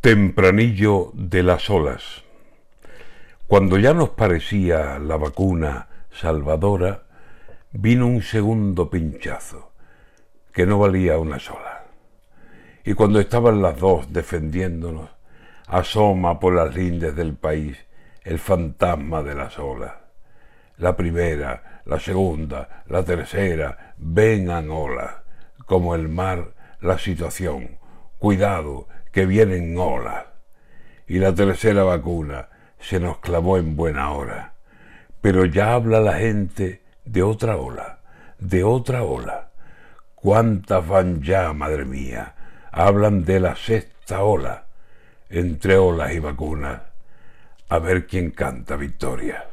Tempranillo de las olas. Cuando ya nos parecía la vacuna salvadora, vino un segundo pinchazo, que no valía una sola. Y cuando estaban las dos defendiéndonos, asoma por las lindes del país el fantasma de las olas. La primera, la segunda, la tercera, vengan olas, como el mar, la situación. Cuidado, que vienen olas. Y la tercera vacuna se nos clavó en buena hora. Pero ya habla la gente de otra ola, de otra ola. ¿Cuántas van ya, madre mía? Hablan de la sexta ola, entre olas y vacunas. A ver quién canta victoria.